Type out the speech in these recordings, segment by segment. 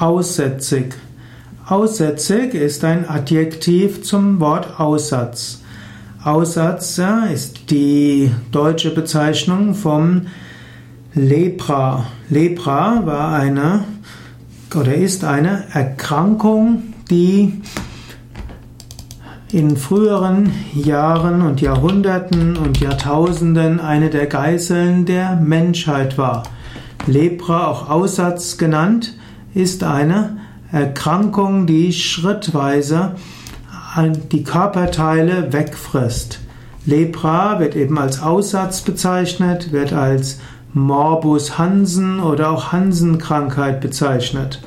Aussätzig. Aussätzig ist ein Adjektiv zum Wort Aussatz. Aussatz ist die deutsche Bezeichnung vom Lepra. Lepra war eine oder ist eine Erkrankung, die in früheren Jahren und Jahrhunderten und Jahrtausenden eine der Geißeln der Menschheit war. Lepra, auch Aussatz genannt, ist eine Erkrankung, die schrittweise die Körperteile wegfrisst. Lepra wird eben als Aussatz bezeichnet, wird als Morbus Hansen oder auch Hansen-Krankheit bezeichnet.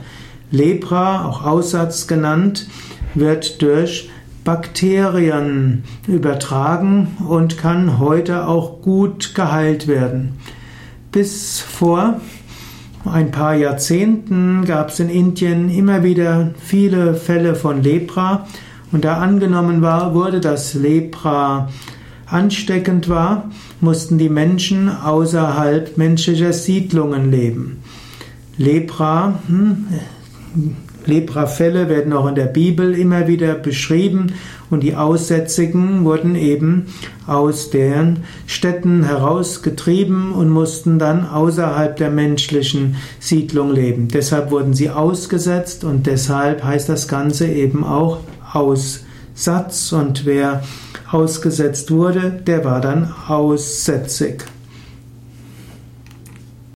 Lepra, auch Aussatz genannt, wird durch Bakterien übertragen und kann heute auch gut geheilt werden. Bis vor ein paar Jahrzehnten gab es in Indien immer wieder viele Fälle von Lepra und da angenommen war, wurde, dass Lepra ansteckend war, mussten die Menschen außerhalb menschlicher Siedlungen leben. Lepra, hm, Leprafälle werden auch in der Bibel immer wieder beschrieben und die Aussätzigen wurden eben aus deren Städten herausgetrieben und mussten dann außerhalb der menschlichen Siedlung leben. Deshalb wurden sie ausgesetzt und deshalb heißt das Ganze eben auch Aussatz und wer ausgesetzt wurde, der war dann aussätzig.